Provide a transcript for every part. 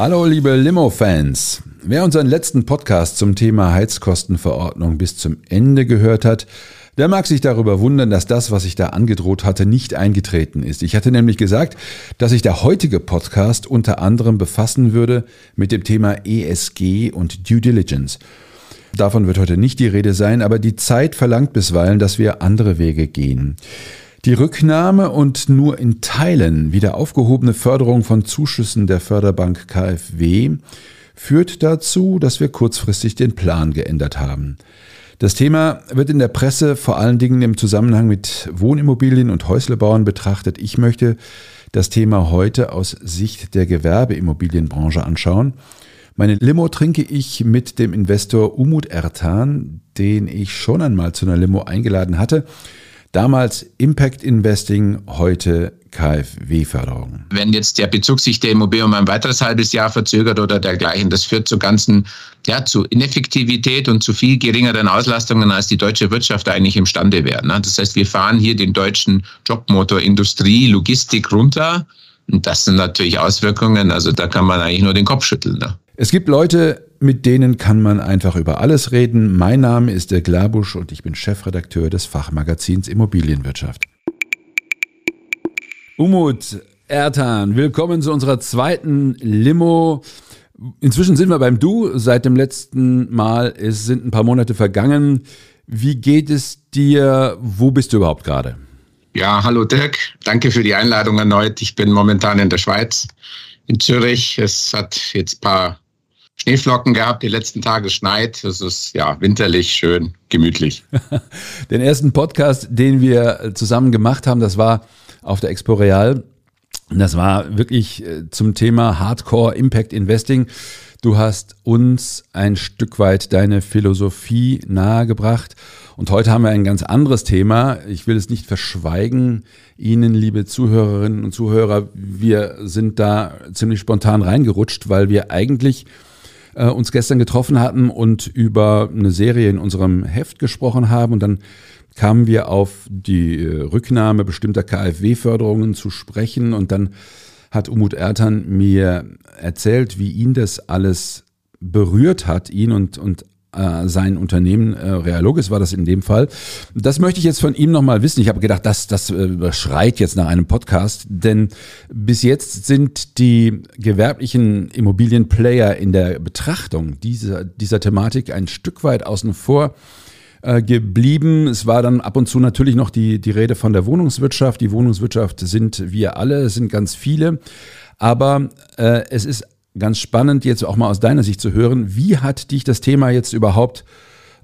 Hallo liebe Limo-Fans. Wer unseren letzten Podcast zum Thema Heizkostenverordnung bis zum Ende gehört hat, der mag sich darüber wundern, dass das, was ich da angedroht hatte, nicht eingetreten ist. Ich hatte nämlich gesagt, dass sich der heutige Podcast unter anderem befassen würde mit dem Thema ESG und Due Diligence. Davon wird heute nicht die Rede sein, aber die Zeit verlangt bisweilen, dass wir andere Wege gehen. Die Rücknahme und nur in Teilen wieder aufgehobene Förderung von Zuschüssen der Förderbank KfW führt dazu, dass wir kurzfristig den Plan geändert haben. Das Thema wird in der Presse vor allen Dingen im Zusammenhang mit Wohnimmobilien und Häuslebauern betrachtet. Ich möchte das Thema heute aus Sicht der Gewerbeimmobilienbranche anschauen. Meine Limo trinke ich mit dem Investor Umut Ertan, den ich schon einmal zu einer Limo eingeladen hatte Damals Impact Investing, heute KfW-Förderung. Wenn jetzt der Bezug sich der Immobilie um ein weiteres halbes Jahr verzögert oder dergleichen, das führt zu ganzen, ja, zu Ineffektivität und zu viel geringeren Auslastungen, als die deutsche Wirtschaft eigentlich imstande wäre. Ne? Das heißt, wir fahren hier den deutschen Jobmotor Industrie, Logistik runter. Und das sind natürlich Auswirkungen, also da kann man eigentlich nur den Kopf schütteln. Ne? Es gibt Leute, mit denen kann man einfach über alles reden. Mein Name ist der Glabusch und ich bin Chefredakteur des Fachmagazins Immobilienwirtschaft. Umut Ertan, willkommen zu unserer zweiten Limo. Inzwischen sind wir beim Du. Seit dem letzten Mal es sind ein paar Monate vergangen. Wie geht es dir? Wo bist du überhaupt gerade? Ja, hallo Dirk. Danke für die Einladung erneut. Ich bin momentan in der Schweiz, in Zürich. Es hat jetzt ein paar Schneeflocken gehabt, die letzten Tage schneit. Es ist ja winterlich, schön, gemütlich. Den ersten Podcast, den wir zusammen gemacht haben, das war auf der Expo Real. Das war wirklich äh, zum Thema Hardcore Impact Investing. Du hast uns ein Stück weit deine Philosophie nahegebracht. Und heute haben wir ein ganz anderes Thema. Ich will es nicht verschweigen. Ihnen, liebe Zuhörerinnen und Zuhörer, wir sind da ziemlich spontan reingerutscht, weil wir eigentlich äh, uns gestern getroffen hatten und über eine Serie in unserem Heft gesprochen haben. Und dann kamen wir auf die äh, Rücknahme bestimmter KfW-Förderungen zu sprechen. Und dann hat Umut Ertan mir erzählt, wie ihn das alles berührt hat, ihn und, und äh, sein Unternehmen, äh, Realogis war das in dem Fall. Das möchte ich jetzt von ihm nochmal wissen. Ich habe gedacht, das, das äh, schreit jetzt nach einem Podcast, denn bis jetzt sind die gewerblichen Immobilienplayer in der Betrachtung dieser, dieser Thematik ein Stück weit außen vor äh, geblieben. Es war dann ab und zu natürlich noch die, die Rede von der Wohnungswirtschaft. Die Wohnungswirtschaft sind wir alle, sind ganz viele. Aber äh, es ist ganz spannend, jetzt auch mal aus deiner Sicht zu hören. Wie hat dich das Thema jetzt überhaupt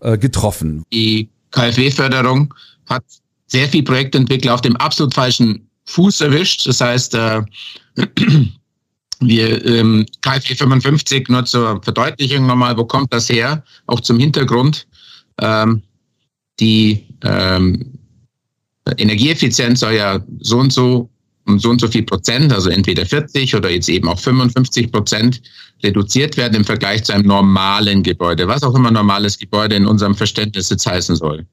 äh, getroffen? Die KfW-Förderung hat sehr viel Projektentwickler auf dem absolut falschen Fuß erwischt. Das heißt, äh, wir ähm, KfW 55 nur zur Verdeutlichung nochmal, wo kommt das her? Auch zum Hintergrund. Ähm, die ähm, Energieeffizienz soll ja so und so um so und so viel Prozent, also entweder 40 oder jetzt eben auch 55 Prozent reduziert werden im Vergleich zu einem normalen Gebäude, was auch immer normales Gebäude in unserem Verständnis jetzt heißen soll.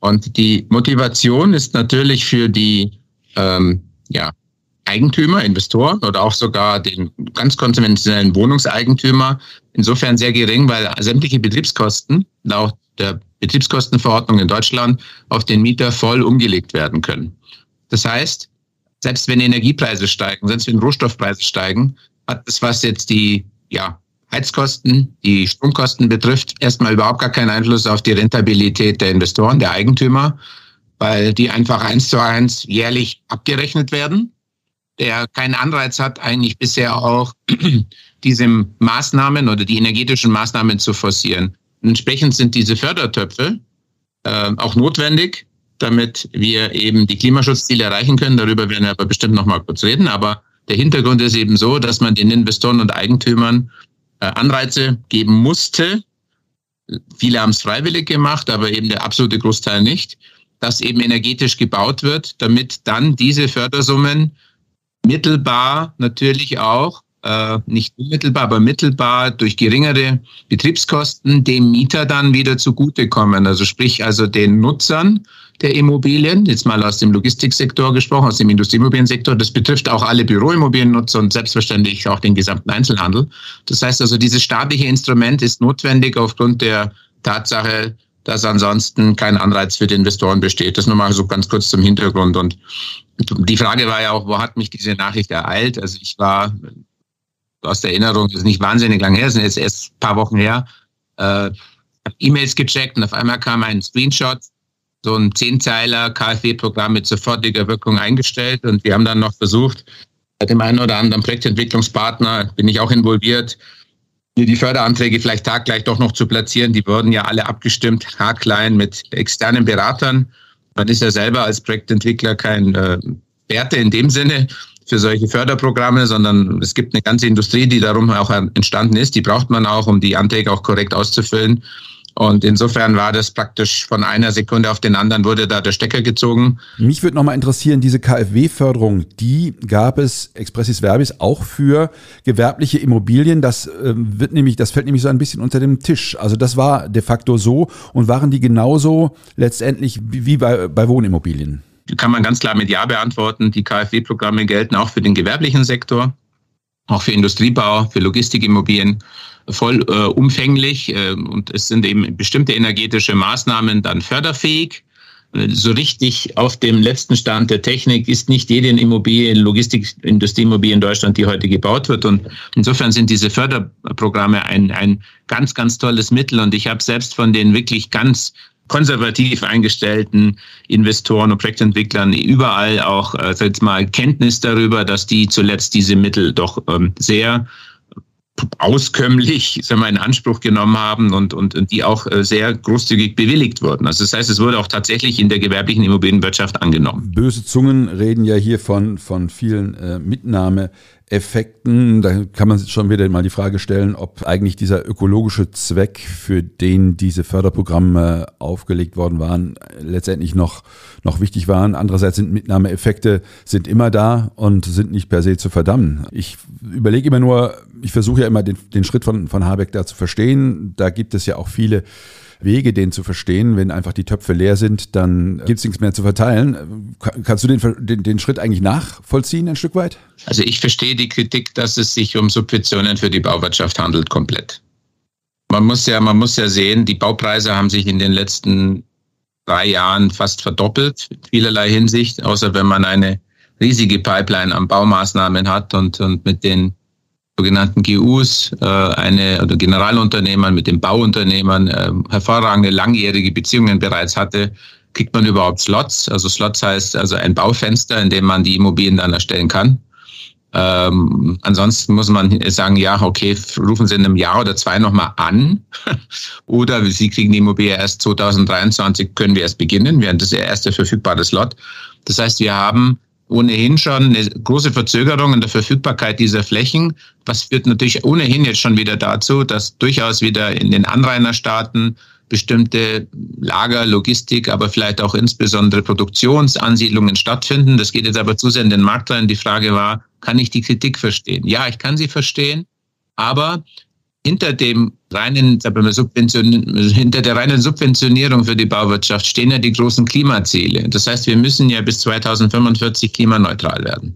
Und die Motivation ist natürlich für die ähm, ja, Eigentümer, Investoren oder auch sogar den ganz konventionellen Wohnungseigentümer insofern sehr gering, weil sämtliche Betriebskosten laut der Betriebskostenverordnung in Deutschland auf den Mieter voll umgelegt werden können. Das heißt, selbst wenn Energiepreise steigen, selbst wenn Rohstoffpreise steigen, hat das, was jetzt die ja, Heizkosten, die Stromkosten betrifft, erstmal überhaupt gar keinen Einfluss auf die Rentabilität der Investoren, der Eigentümer, weil die einfach eins zu eins jährlich abgerechnet werden. Der keinen Anreiz hat, eigentlich bisher auch diese Maßnahmen oder die energetischen Maßnahmen zu forcieren. Entsprechend sind diese Fördertöpfe äh, auch notwendig, damit wir eben die Klimaschutzziele erreichen können. Darüber werden wir aber bestimmt noch mal kurz reden. Aber Der Hintergrund ist eben so, dass man den Investoren und Eigentümern äh, Anreize geben musste. Viele haben es freiwillig gemacht, aber eben der absolute Großteil nicht, dass eben energetisch gebaut wird, damit dann diese Fördersummen mittelbar natürlich auch äh, nicht unmittelbar, aber mittelbar durch geringere Betriebskosten dem Mieter dann wieder zugutekommen. Also sprich also den Nutzern der Immobilien, jetzt mal aus dem Logistiksektor gesprochen, aus dem Industrieimmobiliensektor. Das betrifft auch alle Büroimmobiliennutzer und selbstverständlich auch den gesamten Einzelhandel. Das heißt also, dieses staatliche Instrument ist notwendig aufgrund der Tatsache, dass ansonsten kein Anreiz für die Investoren besteht. Das nur mal so ganz kurz zum Hintergrund. Und die Frage war ja auch, wo hat mich diese Nachricht ereilt? Also ich war aus der Erinnerung, ist nicht wahnsinnig lang her, sind jetzt erst ein paar Wochen her, äh, E-Mails gecheckt und auf einmal kam ein Screenshot, so ein Zehnzeiler KfW-Programm mit sofortiger Wirkung eingestellt und wir haben dann noch versucht, bei dem einen oder anderen Projektentwicklungspartner bin ich auch involviert, hier die Förderanträge vielleicht taggleich doch noch zu platzieren. Die wurden ja alle abgestimmt, haarklein mit externen Beratern. Man ist ja selber als Projektentwickler kein äh, Werte in dem Sinne, für solche Förderprogramme, sondern es gibt eine ganze Industrie, die darum auch entstanden ist. Die braucht man auch, um die Anträge auch korrekt auszufüllen. Und insofern war das praktisch von einer Sekunde auf den anderen wurde da der Stecker gezogen. Mich würde nochmal interessieren, diese KfW-Förderung, die gab es expressis verbis auch für gewerbliche Immobilien. Das äh, wird nämlich, das fällt nämlich so ein bisschen unter dem Tisch. Also das war de facto so und waren die genauso letztendlich wie bei, bei Wohnimmobilien? Kann man ganz klar mit Ja beantworten. Die KfW-Programme gelten auch für den gewerblichen Sektor, auch für Industriebau, für Logistikimmobilien voll äh, umfänglich. Äh, und es sind eben bestimmte energetische Maßnahmen dann förderfähig. Äh, so richtig auf dem letzten Stand der Technik ist nicht jede Immobilie, Logistik, Industrieimmobilie in Deutschland, die heute gebaut wird. Und insofern sind diese Förderprogramme ein, ein ganz, ganz tolles Mittel. Und ich habe selbst von den wirklich ganz konservativ eingestellten Investoren und Projektentwicklern überall auch äh, jetzt mal Kenntnis darüber, dass die zuletzt diese Mittel doch ähm, sehr auskömmlich sagen wir, in Anspruch genommen haben und, und, und die auch äh, sehr großzügig bewilligt wurden. Also das heißt, es wurde auch tatsächlich in der gewerblichen Immobilienwirtschaft angenommen. Böse Zungen reden ja hier von, von vielen äh, Mitnahme. Effekten. Da kann man schon wieder mal die Frage stellen, ob eigentlich dieser ökologische Zweck, für den diese Förderprogramme aufgelegt worden waren, letztendlich noch, noch wichtig waren. Andererseits sind Mitnahmeeffekte sind immer da und sind nicht per se zu verdammen. Ich überlege immer nur, ich versuche ja immer den, den Schritt von, von Habeck da zu verstehen. Da gibt es ja auch viele Wege, den zu verstehen. Wenn einfach die Töpfe leer sind, dann gibt es nichts mehr zu verteilen. Kannst du den, den, den Schritt eigentlich nachvollziehen ein Stück weit? Also ich verstehe die Kritik, dass es sich um Subventionen für die Bauwirtschaft handelt, komplett. Man muss ja, man muss ja sehen, die Baupreise haben sich in den letzten drei Jahren fast verdoppelt, in vielerlei Hinsicht, außer wenn man eine riesige Pipeline an Baumaßnahmen hat und, und mit den sogenannten GUs, äh, eine oder Generalunternehmern mit den Bauunternehmern äh, hervorragende langjährige Beziehungen bereits hatte, kriegt man überhaupt Slots. Also Slots heißt also ein Baufenster, in dem man die Immobilien dann erstellen kann. Ähm, ansonsten muss man sagen, ja, okay, rufen Sie in einem Jahr oder zwei nochmal an. oder Sie kriegen die Immobilie erst 2023, können wir erst beginnen, während das erste verfügbare Slot. Das heißt, wir haben ohnehin schon eine große Verzögerung in der Verfügbarkeit dieser Flächen. Was führt natürlich ohnehin jetzt schon wieder dazu, dass durchaus wieder in den Anrainerstaaten bestimmte Lager, Logistik, aber vielleicht auch insbesondere Produktionsansiedlungen stattfinden. Das geht jetzt aber zu sehr in den Markt rein. Die Frage war, kann ich die Kritik verstehen? Ja, ich kann sie verstehen, aber hinter dem reinen, hinter der reinen Subventionierung für die Bauwirtschaft stehen ja die großen Klimaziele. Das heißt, wir müssen ja bis 2045 klimaneutral werden.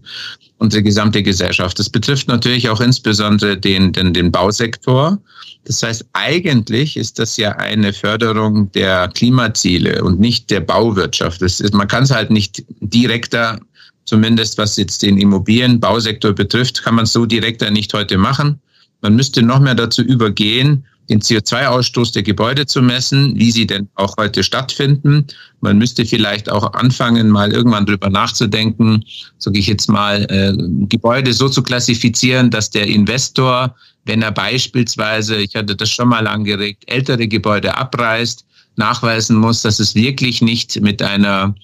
Unsere gesamte Gesellschaft. Das betrifft natürlich auch insbesondere den, den, den Bausektor. Das heißt, eigentlich ist das ja eine Förderung der Klimaziele und nicht der Bauwirtschaft. Das ist, man kann es halt nicht direkter, zumindest was jetzt den Immobilienbausektor betrifft, kann man es so direkter nicht heute machen. Man müsste noch mehr dazu übergehen, den CO2-Ausstoß der Gebäude zu messen, wie sie denn auch heute stattfinden. Man müsste vielleicht auch anfangen, mal irgendwann drüber nachzudenken, sage ich jetzt mal, äh, Gebäude so zu klassifizieren, dass der Investor, wenn er beispielsweise, ich hatte das schon mal angeregt, ältere Gebäude abreißt, nachweisen muss, dass es wirklich nicht mit einer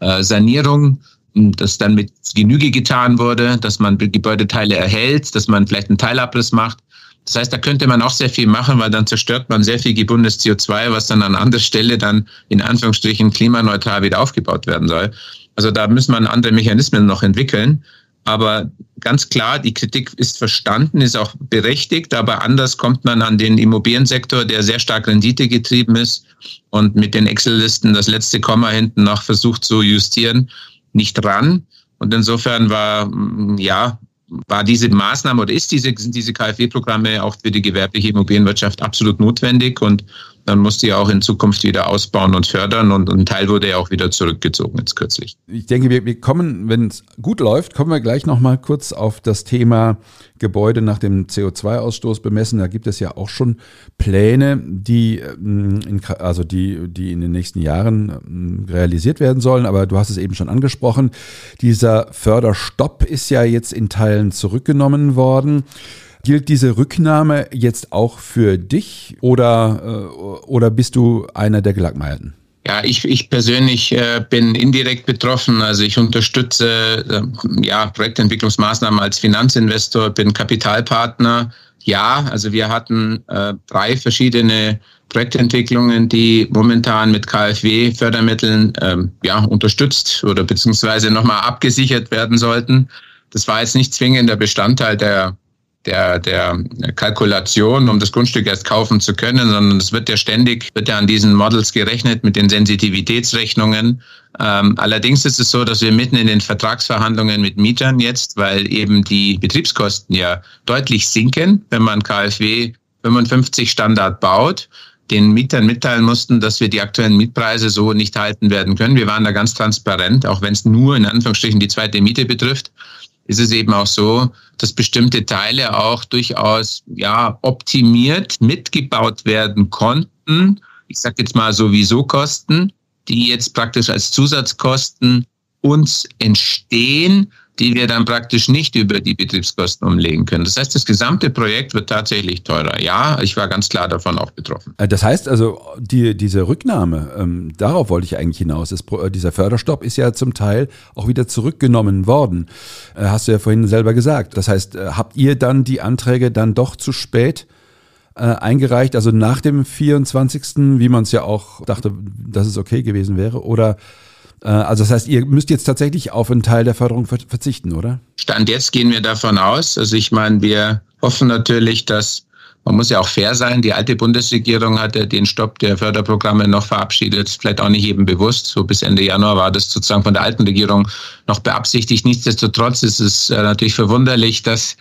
äh, Sanierung dass dann mit Genüge getan wurde, dass man Gebäudeteile erhält, dass man vielleicht einen Teilabriss macht. Das heißt, da könnte man auch sehr viel machen, weil dann zerstört man sehr viel gebundenes CO2, was dann an anderer Stelle dann in Anführungsstrichen klimaneutral wieder aufgebaut werden soll. Also da müssen man andere Mechanismen noch entwickeln. Aber ganz klar, die Kritik ist verstanden, ist auch berechtigt, aber anders kommt man an den Immobiliensektor, der sehr stark renditegetrieben ist und mit den Excel-Listen das letzte Komma hinten noch versucht zu justieren, nicht ran. Und insofern war, ja, war diese Maßnahme oder ist diese, sind diese KfW-Programme auch für die gewerbliche Immobilienwirtschaft absolut notwendig und dann musste ja auch in Zukunft wieder ausbauen und fördern und ein Teil wurde ja auch wieder zurückgezogen jetzt kürzlich. Ich denke, wir, wir kommen, wenn es gut läuft, kommen wir gleich nochmal kurz auf das Thema Gebäude nach dem CO2-Ausstoß bemessen. Da gibt es ja auch schon Pläne, die, ähm, in, also die, die in den nächsten Jahren ähm, realisiert werden sollen. Aber du hast es eben schon angesprochen. Dieser Förderstopp ist ja jetzt in Teilen zurückgenommen worden. Gilt diese Rücknahme jetzt auch für dich oder, äh, oder bist du einer der Gelackmeierten? Ja, ich, ich persönlich äh, bin indirekt betroffen. Also ich unterstütze äh, ja, Projektentwicklungsmaßnahmen als Finanzinvestor, bin Kapitalpartner. Ja, also wir hatten äh, drei verschiedene Projektentwicklungen, die momentan mit KfW-Fördermitteln ähm, ja, unterstützt oder beziehungsweise nochmal abgesichert werden sollten. Das war jetzt nicht zwingend der Bestandteil der der, der Kalkulation, um das Grundstück erst kaufen zu können, sondern es wird ja ständig, wird ja an diesen Models gerechnet mit den Sensitivitätsrechnungen. Ähm, allerdings ist es so, dass wir mitten in den Vertragsverhandlungen mit Mietern jetzt, weil eben die Betriebskosten ja deutlich sinken, wenn man KfW 55 Standard baut, den Mietern mitteilen mussten, dass wir die aktuellen Mietpreise so nicht halten werden können. Wir waren da ganz transparent, auch wenn es nur in Anführungsstrichen die zweite Miete betrifft ist es eben auch so, dass bestimmte Teile auch durchaus ja, optimiert mitgebaut werden konnten. Ich sage jetzt mal sowieso Kosten, die jetzt praktisch als Zusatzkosten uns entstehen, die wir dann praktisch nicht über die Betriebskosten umlegen können. Das heißt, das gesamte Projekt wird tatsächlich teurer. Ja, ich war ganz klar davon auch betroffen. Äh, das heißt also, die, diese Rücknahme, ähm, darauf wollte ich eigentlich hinaus. Ist, äh, dieser Förderstopp ist ja zum Teil auch wieder zurückgenommen worden. Äh, hast du ja vorhin selber gesagt. Das heißt, äh, habt ihr dann die Anträge dann doch zu spät äh, eingereicht, also nach dem 24., wie man es ja auch dachte, dass es okay gewesen wäre? Oder also das heißt, ihr müsst jetzt tatsächlich auf einen Teil der Förderung verzichten, oder? Stand jetzt gehen wir davon aus. Also ich meine, wir hoffen natürlich, dass man muss ja auch fair sein. Die alte Bundesregierung hatte den Stopp der Förderprogramme noch verabschiedet. Vielleicht auch nicht jedem bewusst. So bis Ende Januar war das sozusagen von der alten Regierung noch beabsichtigt. Nichtsdestotrotz ist es äh, natürlich verwunderlich, dass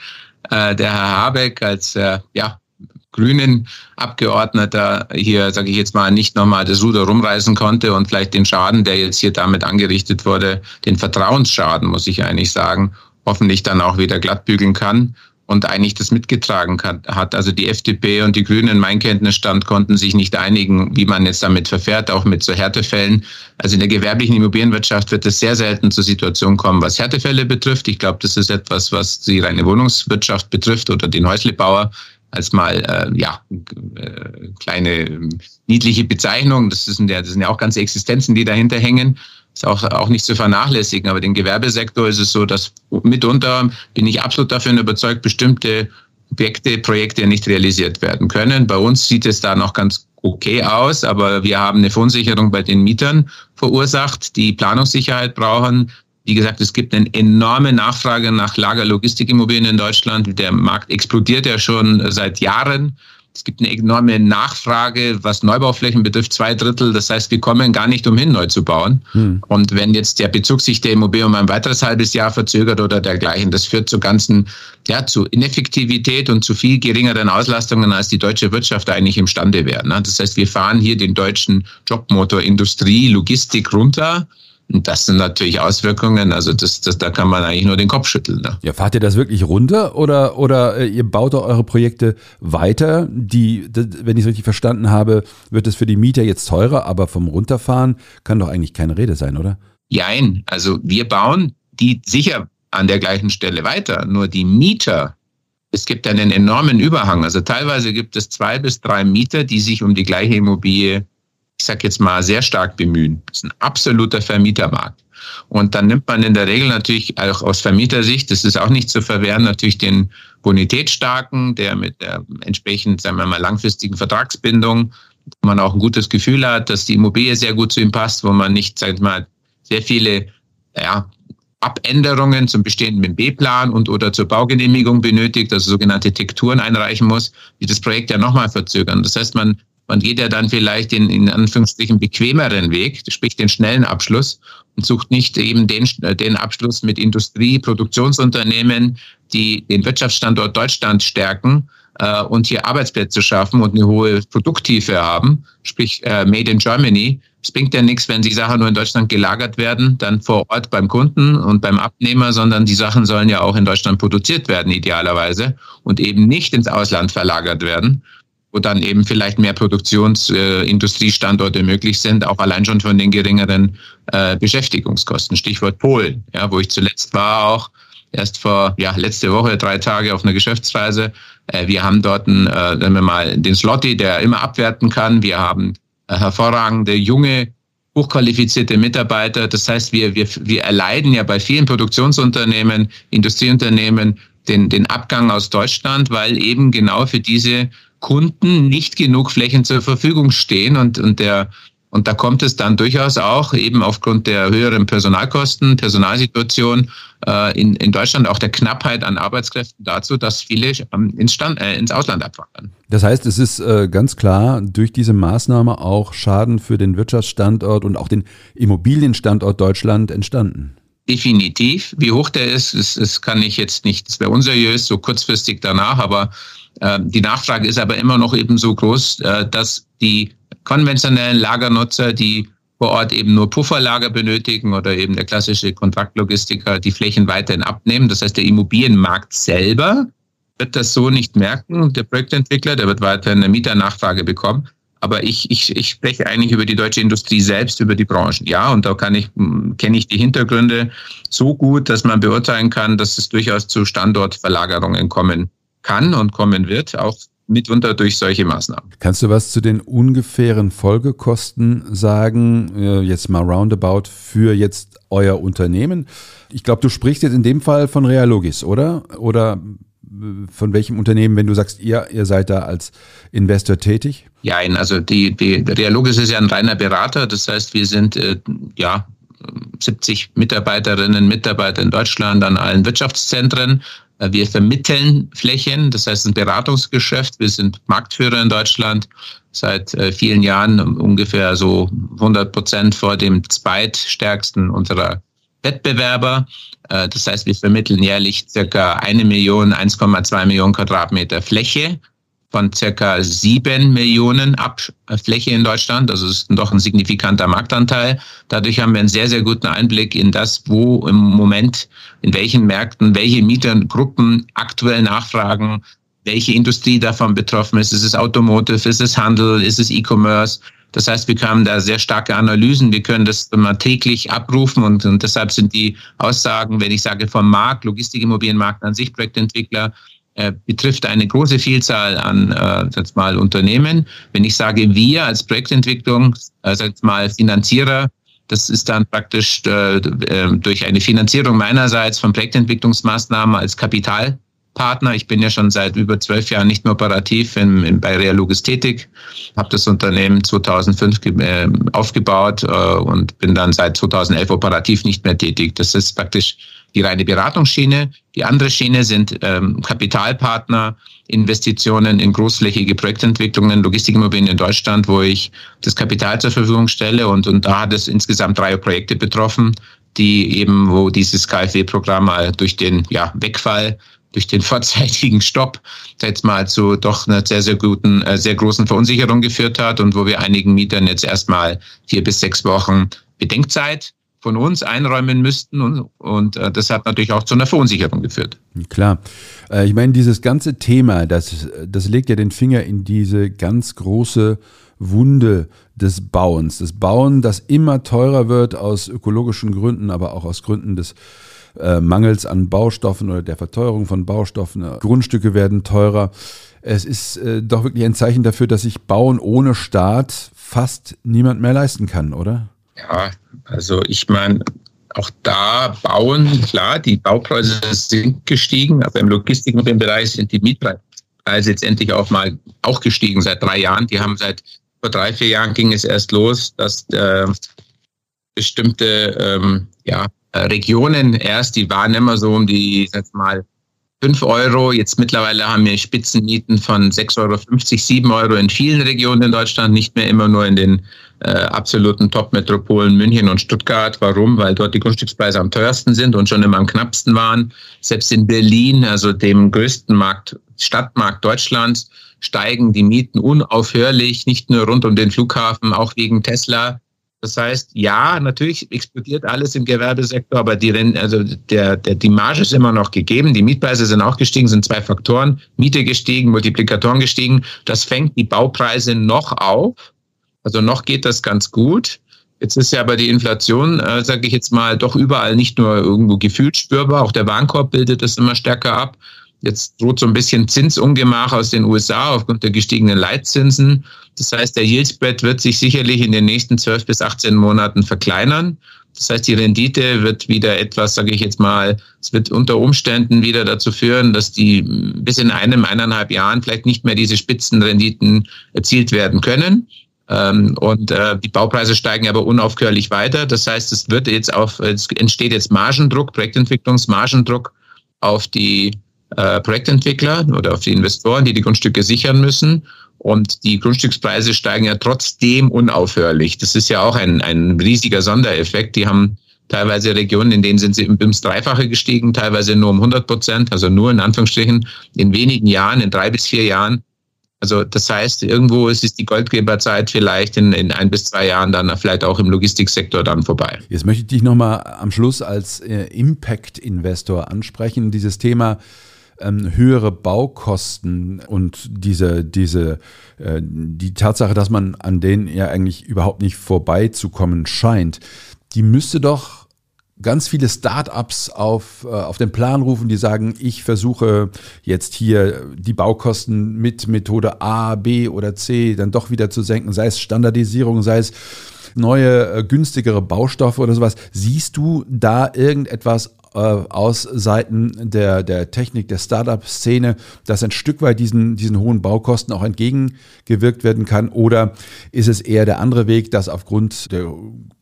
äh, der Herr Habeck als äh, ja, grünen Abgeordneter hier, sage ich jetzt mal, nicht nochmal das Ruder rumreißen konnte und vielleicht den Schaden, der jetzt hier damit angerichtet wurde, den Vertrauensschaden, muss ich eigentlich sagen, hoffentlich dann auch wieder glattbügeln kann und eigentlich das mitgetragen hat. Also die FDP und die Grünen, mein Kenntnisstand, konnten sich nicht einigen, wie man jetzt damit verfährt, auch mit so Härtefällen. Also in der gewerblichen Immobilienwirtschaft wird es sehr selten zur Situation kommen, was Härtefälle betrifft. Ich glaube, das ist etwas, was die reine Wohnungswirtschaft betrifft oder den Häuslebauer als mal äh, ja äh, kleine niedliche Bezeichnung. Das sind ja das sind ja auch ganze Existenzen, die dahinter hängen. Ist auch auch nicht zu vernachlässigen. Aber den Gewerbesektor ist es so, dass mitunter bin ich absolut davon überzeugt, bestimmte Objekte, Projekte nicht realisiert werden können. Bei uns sieht es da noch ganz okay aus, aber wir haben eine Verunsicherung bei den Mietern verursacht, die Planungssicherheit brauchen, wie gesagt, es gibt eine enorme Nachfrage nach Lagerlogistikimmobilien in Deutschland. Der Markt explodiert ja schon seit Jahren. Es gibt eine enorme Nachfrage, was Neubauflächen betrifft, zwei Drittel. Das heißt, wir kommen gar nicht umhin, neu zu bauen. Hm. Und wenn jetzt der Bezug sich der Immobilie um ein weiteres halbes Jahr verzögert oder dergleichen, das führt zu ganzen, ja, zu Ineffektivität und zu viel geringeren Auslastungen, als die deutsche Wirtschaft eigentlich imstande wäre. Ne? Das heißt, wir fahren hier den deutschen Jobmotor Industrie, Logistik runter. Und das sind natürlich Auswirkungen, also das, das, da kann man eigentlich nur den Kopf schütteln. Ne? Ja, fahrt ihr das wirklich runter oder, oder äh, ihr baut eure Projekte weiter? Die, wenn ich es richtig verstanden habe, wird es für die Mieter jetzt teurer, aber vom Runterfahren kann doch eigentlich keine Rede sein, oder? Jein, also wir bauen die sicher an der gleichen Stelle weiter, nur die Mieter es gibt einen enormen Überhang. Also teilweise gibt es zwei bis drei Mieter, die sich um die gleiche Immobilie ich sage jetzt mal, sehr stark bemühen. Das ist ein absoluter Vermietermarkt. Und dann nimmt man in der Regel natürlich auch aus Vermietersicht, das ist auch nicht zu verwehren, natürlich den bonitätsstarken, der mit der entsprechend, sagen wir mal, langfristigen Vertragsbindung, wo man auch ein gutes Gefühl hat, dass die Immobilie sehr gut zu ihm passt, wo man nicht, sag ich mal, sehr viele ja, Abänderungen zum bestehenden B-Plan und oder zur Baugenehmigung benötigt, also sogenannte Tekturen einreichen muss, die das Projekt ja nochmal verzögern. Das heißt, man, man geht ja dann vielleicht den in Anführungsstrichen bequemeren Weg, sprich den schnellen Abschluss und sucht nicht eben den, den Abschluss mit Industrie, Produktionsunternehmen, die den Wirtschaftsstandort Deutschland stärken äh, und hier Arbeitsplätze schaffen und eine hohe Produkttiefe haben, sprich äh, Made in Germany, es bringt ja nichts, wenn die Sachen nur in Deutschland gelagert werden, dann vor Ort beim Kunden und beim Abnehmer, sondern die Sachen sollen ja auch in Deutschland produziert werden, idealerweise, und eben nicht ins Ausland verlagert werden, wo dann eben vielleicht mehr Produktionsindustriestandorte äh, möglich sind, auch allein schon von den geringeren äh, Beschäftigungskosten. Stichwort Polen, ja, wo ich zuletzt war auch erst vor ja letzte Woche drei Tage auf einer Geschäftsreise. Äh, wir haben dort einen, äh, sagen wir mal den Slotty, der immer abwerten kann. Wir haben hervorragende junge hochqualifizierte Mitarbeiter. Das heißt, wir, wir, wir erleiden ja bei vielen Produktionsunternehmen, Industrieunternehmen den, den Abgang aus Deutschland, weil eben genau für diese Kunden nicht genug Flächen zur Verfügung stehen und, und der und da kommt es dann durchaus auch eben aufgrund der höheren Personalkosten, Personalsituation äh, in, in Deutschland, auch der Knappheit an Arbeitskräften dazu, dass viele ähm, ins, Stand, äh, ins Ausland abwandern. Das heißt, es ist äh, ganz klar durch diese Maßnahme auch Schaden für den Wirtschaftsstandort und auch den Immobilienstandort Deutschland entstanden. Definitiv. Wie hoch der ist, das, das kann ich jetzt nicht, das wäre unseriös, so kurzfristig danach, aber die Nachfrage ist aber immer noch eben so groß, äh, dass die konventionellen Lagernutzer, die vor Ort eben nur Pufferlager benötigen oder eben der klassische Kontraktlogistiker die Flächen weiterhin abnehmen. Das heißt, der Immobilienmarkt selber wird das so nicht merken. Der Projektentwickler, der wird weiterhin eine Mieternachfrage bekommen. Aber ich, ich, ich spreche eigentlich über die deutsche Industrie selbst, über die Branchen. Ja, und da kann ich, kenne ich die Hintergründe so gut, dass man beurteilen kann, dass es durchaus zu Standortverlagerungen kommen kann und kommen wird, auch mitunter durch solche Maßnahmen. Kannst du was zu den ungefähren Folgekosten sagen, äh, jetzt mal roundabout für jetzt euer Unternehmen? Ich glaube, du sprichst jetzt in dem Fall von Realogis, oder? Oder äh, von welchem Unternehmen, wenn du sagst, ihr, ihr seid da als Investor tätig? Ja, also die, die Realogis ist ja ein reiner Berater. Das heißt, wir sind äh, ja 70 Mitarbeiterinnen, Mitarbeiter in Deutschland an allen Wirtschaftszentren, äh, wir vermitteln Flächen, das heißt ein Beratungsgeschäft. Wir sind Marktführer in Deutschland seit äh, vielen Jahren, ungefähr so 100 Prozent vor dem zweitstärksten unserer Wettbewerber. Äh, das heißt, wir vermitteln jährlich circa eine Million, 1,2 Millionen Quadratmeter Fläche von circa sieben Millionen Ab Fläche in Deutschland. Also ist doch ein signifikanter Marktanteil. Dadurch haben wir einen sehr, sehr guten Einblick in das, wo im Moment, in welchen Märkten, welche Mietergruppen aktuell nachfragen, welche Industrie davon betroffen ist. Ist es Automotive, ist es Handel, ist es E-Commerce? Das heißt, wir haben da sehr starke Analysen. Wir können das immer täglich abrufen und, und deshalb sind die Aussagen, wenn ich sage vom Markt, Logistikimmobilienmarkt an sich, Projektentwickler, äh, betrifft eine große Vielzahl an äh, jetzt mal Unternehmen. Wenn ich sage wir als Projektentwicklung, äh, jetzt mal Finanzierer, das ist dann praktisch äh, äh, durch eine Finanzierung meinerseits von Projektentwicklungsmaßnahmen als Kapital Partner. Ich bin ja schon seit über zwölf Jahren nicht mehr operativ in, in, bei Realogis tätig, habe das Unternehmen 2005 äh, aufgebaut äh, und bin dann seit 2011 operativ nicht mehr tätig. Das ist praktisch die reine Beratungsschiene. Die andere Schiene sind ähm, Kapitalpartner, Investitionen in großflächige Projektentwicklungen, Logistikimmobilien in Deutschland, wo ich das Kapital zur Verfügung stelle. Und, und da hat es insgesamt drei Projekte betroffen, die eben, wo dieses KfW-Programm durch den ja, Wegfall durch den vorzeitigen Stopp jetzt mal zu doch einer sehr, sehr guten, äh, sehr großen Verunsicherung geführt hat und wo wir einigen Mietern jetzt erstmal vier bis sechs Wochen Bedenkzeit von uns einräumen müssten. Und, und äh, das hat natürlich auch zu einer Verunsicherung geführt. Klar. Äh, ich meine, dieses ganze Thema, das, das legt ja den Finger in diese ganz große Wunde des Bauens. Das Bauen, das immer teurer wird aus ökologischen Gründen, aber auch aus Gründen des äh, Mangels an Baustoffen oder der Verteuerung von Baustoffen. Grundstücke werden teurer. Es ist äh, doch wirklich ein Zeichen dafür, dass sich Bauen ohne Staat fast niemand mehr leisten kann, oder? Ja, also ich meine, auch da bauen, klar, die Baupreise sind gestiegen, aber im Logistikbereich sind die Mietpreise jetzt endlich auch mal auch gestiegen seit drei Jahren. Die haben seit vor drei, vier Jahren ging es erst los, dass äh, bestimmte ähm, ja, Regionen erst, die waren immer so um die, sag mal, 5 Euro. Jetzt mittlerweile haben wir Spitzenmieten von 6,50 Euro, 7 Euro in vielen Regionen in Deutschland, nicht mehr immer nur in den äh, absoluten Top-Metropolen München und Stuttgart. Warum? Weil dort die Grundstückspreise am teuersten sind und schon immer am knappsten waren. Selbst in Berlin, also dem größten Markt, Stadtmarkt Deutschlands, steigen die Mieten unaufhörlich, nicht nur rund um den Flughafen, auch wegen Tesla. Das heißt, ja, natürlich explodiert alles im Gewerbesektor, aber die, also der, der, die Marge ist immer noch gegeben. Die Mietpreise sind auch gestiegen, sind zwei Faktoren. Miete gestiegen, Multiplikatoren gestiegen. Das fängt die Baupreise noch auf. Also noch geht das ganz gut. Jetzt ist ja aber die Inflation, äh, sage ich jetzt mal, doch überall nicht nur irgendwo gefühlt spürbar. Auch der Warenkorb bildet das immer stärker ab. Jetzt droht so ein bisschen Zinsungemach aus den USA aufgrund der gestiegenen Leitzinsen. Das heißt, der Yield Spread wird sich sicherlich in den nächsten 12 bis 18 Monaten verkleinern. Das heißt, die Rendite wird wieder etwas, sage ich jetzt mal, es wird unter Umständen wieder dazu führen, dass die bis in einem, eineinhalb Jahren vielleicht nicht mehr diese Spitzenrenditen erzielt werden können. Ähm, und äh, die Baupreise steigen aber unaufhörlich weiter. Das heißt, es wird jetzt auf, es entsteht jetzt Margendruck, Projektentwicklungsmargendruck auf die äh, Projektentwickler oder auf die Investoren, die die Grundstücke sichern müssen. Und die Grundstückspreise steigen ja trotzdem unaufhörlich. Das ist ja auch ein, ein riesiger Sondereffekt. Die haben teilweise Regionen, in denen sind sie ums Dreifache gestiegen, teilweise nur um 100 Prozent, also nur in Anführungsstrichen in wenigen Jahren, in drei bis vier Jahren. Also das heißt, irgendwo ist es die Goldgräberzeit vielleicht in, in ein bis zwei Jahren dann vielleicht auch im Logistiksektor dann vorbei. Jetzt möchte ich dich nochmal am Schluss als äh, Impact-Investor ansprechen. Dieses Thema ähm, höhere Baukosten und diese, diese, äh, die Tatsache, dass man an denen ja eigentlich überhaupt nicht vorbeizukommen scheint, die müsste doch ganz viele Startups auf, äh, auf den Plan rufen, die sagen, ich versuche jetzt hier die Baukosten mit Methode A, B oder C dann doch wieder zu senken, sei es Standardisierung, sei es neue, äh, günstigere Baustoffe oder sowas. Siehst du da irgendetwas äh, aus Seiten der, der Technik, der Startup-Szene, dass ein Stück weit diesen, diesen hohen Baukosten auch entgegengewirkt werden kann? Oder ist es eher der andere Weg, dass aufgrund der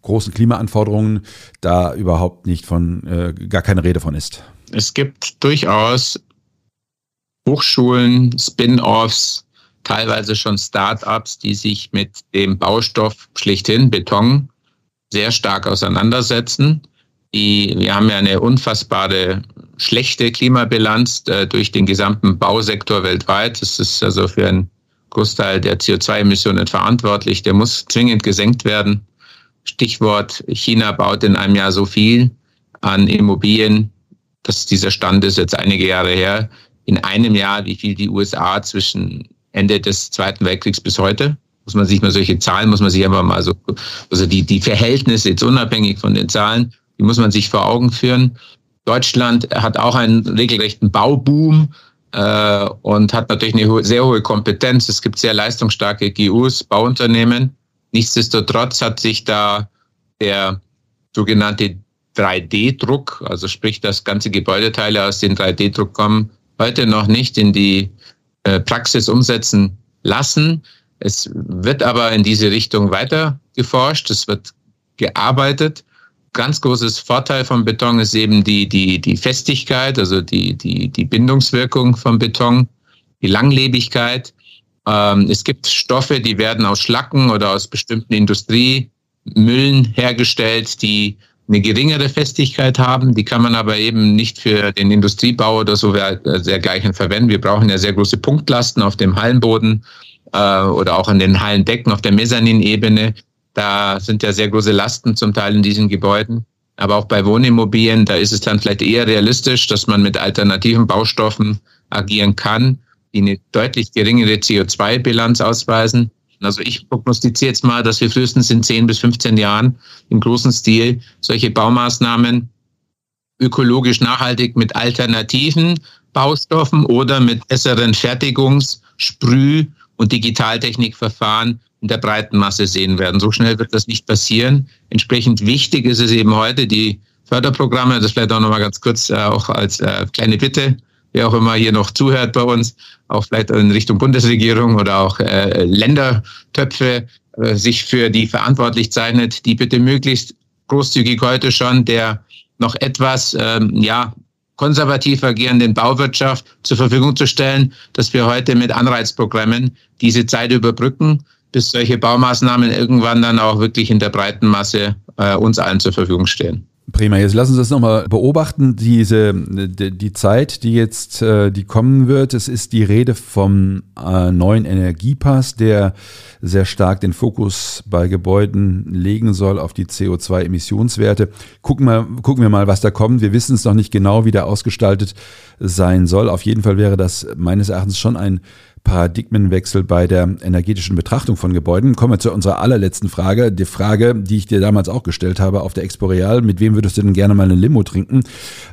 großen Klimaanforderungen da überhaupt nicht von, äh, gar keine Rede von ist? Es gibt durchaus Hochschulen, Spin-offs, teilweise schon Start-ups, die sich mit dem Baustoff schlichthin Beton sehr stark auseinandersetzen die, wir haben ja eine unfassbare schlechte Klimabilanz äh, durch den gesamten Bausektor weltweit. Das ist also für einen Großteil der CO2-Emissionen verantwortlich. Der muss zwingend gesenkt werden. Stichwort, China baut in einem Jahr so viel an Immobilien, dass dieser Stand ist jetzt einige Jahre her, in einem Jahr, wie viel die USA zwischen Ende des Zweiten Weltkriegs bis heute. Muss man sich mal solche Zahlen, muss man sich einfach mal so, also die, die Verhältnisse jetzt unabhängig von den Zahlen, die muss man sich vor Augen führen. Deutschland hat auch einen regelrechten Bauboom äh, und hat natürlich eine sehr hohe Kompetenz. Es gibt sehr leistungsstarke GUs, Bauunternehmen. Nichtsdestotrotz hat sich da der sogenannte 3D-Druck, also sprich, dass ganze Gebäudeteile aus dem 3D-Druck kommen, heute noch nicht in die äh, Praxis umsetzen lassen. Es wird aber in diese Richtung weiter geforscht, es wird gearbeitet ganz großes Vorteil von Beton ist eben die, die, die Festigkeit, also die, die, die Bindungswirkung von Beton, die Langlebigkeit. Ähm, es gibt Stoffe, die werden aus Schlacken oder aus bestimmten Industriemüllen hergestellt, die eine geringere Festigkeit haben. Die kann man aber eben nicht für den Industriebau oder so dergleichen verwenden. Wir brauchen ja sehr große Punktlasten auf dem Hallenboden äh, oder auch an den Hallendecken auf der Mezzaninebene Da sind ja sehr große Lasten zum Teil in diesen Gebäuden. Aber auch bei Wohnimmobilien, da ist es dann vielleicht eher realistisch, dass man mit alternativen Baustoffen agieren kann, die eine deutlich geringere CO2-Bilanz ausweisen. Also ich prognostiziere jetzt mal, dass wir frühestens in 10 bis 15 Jahren im großen Stil solche Baumaßnahmen ökologisch nachhaltig mit alternativen Baustoffen oder mit besseren Fertigungs-, Sprüh- und Digitaltechnikverfahren in der breiten Masse sehen werden. So schnell wird das nicht passieren. Entsprechend wichtig ist es eben heute, die Förderprogramme, das vielleicht auch nochmal ganz kurz äh, auch als äh, kleine Bitte, wer auch immer hier noch zuhört bei uns, auch vielleicht in Richtung Bundesregierung oder auch äh, Ländertöpfe äh, sich für die verantwortlich zeichnet, die bitte möglichst großzügig heute schon der noch etwas ähm, ja, konservativ agierenden Bauwirtschaft zur Verfügung zu stellen, dass wir heute mit Anreizprogrammen diese Zeit überbrücken, bis solche Baumaßnahmen irgendwann dann auch wirklich in der breiten Masse äh, uns allen zur Verfügung stehen. Prima, jetzt lassen Sie das nochmal beobachten, diese, die, Zeit, die jetzt, äh, die kommen wird. Es ist die Rede vom äh, neuen Energiepass, der sehr stark den Fokus bei Gebäuden legen soll auf die CO2-Emissionswerte. Gucken wir, gucken wir mal, was da kommt. Wir wissen es noch nicht genau, wie der ausgestaltet sein soll. Auf jeden Fall wäre das meines Erachtens schon ein Paradigmenwechsel bei der energetischen Betrachtung von Gebäuden. Kommen wir zu unserer allerletzten Frage. Die Frage, die ich dir damals auch gestellt habe auf der Expo Real. Mit wem würdest du denn gerne mal eine Limo trinken?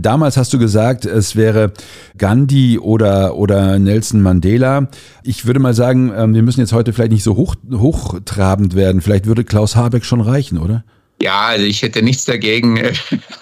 Damals hast du gesagt, es wäre Gandhi oder, oder Nelson Mandela. Ich würde mal sagen, ähm, wir müssen jetzt heute vielleicht nicht so hoch, hochtrabend werden. Vielleicht würde Klaus Habeck schon reichen, oder? Ja, also ich hätte nichts dagegen,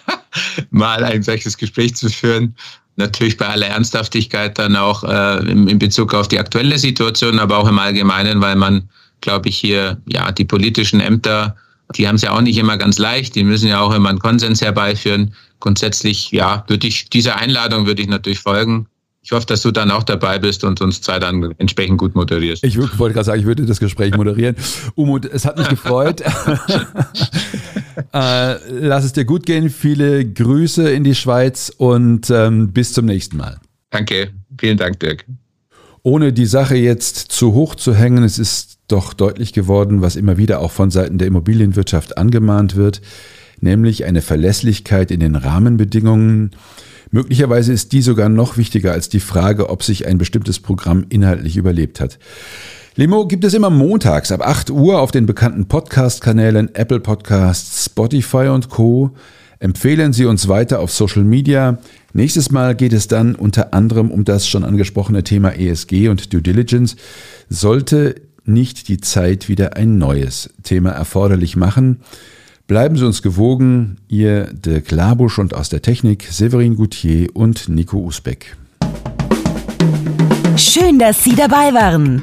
mal ein solches Gespräch zu führen natürlich bei aller Ernsthaftigkeit dann auch äh, in, Bezug auf die aktuelle Situation, aber auch im Allgemeinen, weil man, glaube ich, hier ja die politischen Ämter, die haben es ja auch nicht immer ganz leicht, die müssen ja auch immer einen Konsens herbeiführen. Grundsätzlich, ja, würde ich dieser Einladung würde ich natürlich folgen. Ich hoffe, dass du dann auch dabei bist und uns zwei dann entsprechend gut moderierst. Ich wollte gerade sagen, ich würde das Gespräch moderieren. Umut, es hat mich gefreut. äh, lass es dir gut gehen. Viele Grüße in die Schweiz und ähm, bis zum nächsten Mal. Danke. Vielen Dank, Dirk. Ohne die Sache jetzt zu hoch zu hängen, es ist doch deutlich geworden, was immer wieder auch von Seiten der Immobilienwirtschaft angemahnt wird, nämlich eine Verlässlichkeit in den Rahmenbedingungen, Möglicherweise ist die sogar noch wichtiger als die Frage, ob sich ein bestimmtes Programm inhaltlich überlebt hat. Limo gibt es immer montags ab 8 Uhr auf den bekannten Podcast-Kanälen Apple Podcasts, Spotify und Co. Empfehlen Sie uns weiter auf Social Media. Nächstes Mal geht es dann unter anderem um das schon angesprochene Thema ESG und Due Diligence. Sollte nicht die Zeit wieder ein neues Thema erforderlich machen? Bleiben Sie uns gewogen, Ihr Dirk Labusch und aus der Technik Severin Goutier und Nico Usbeck. Schön, dass Sie dabei waren.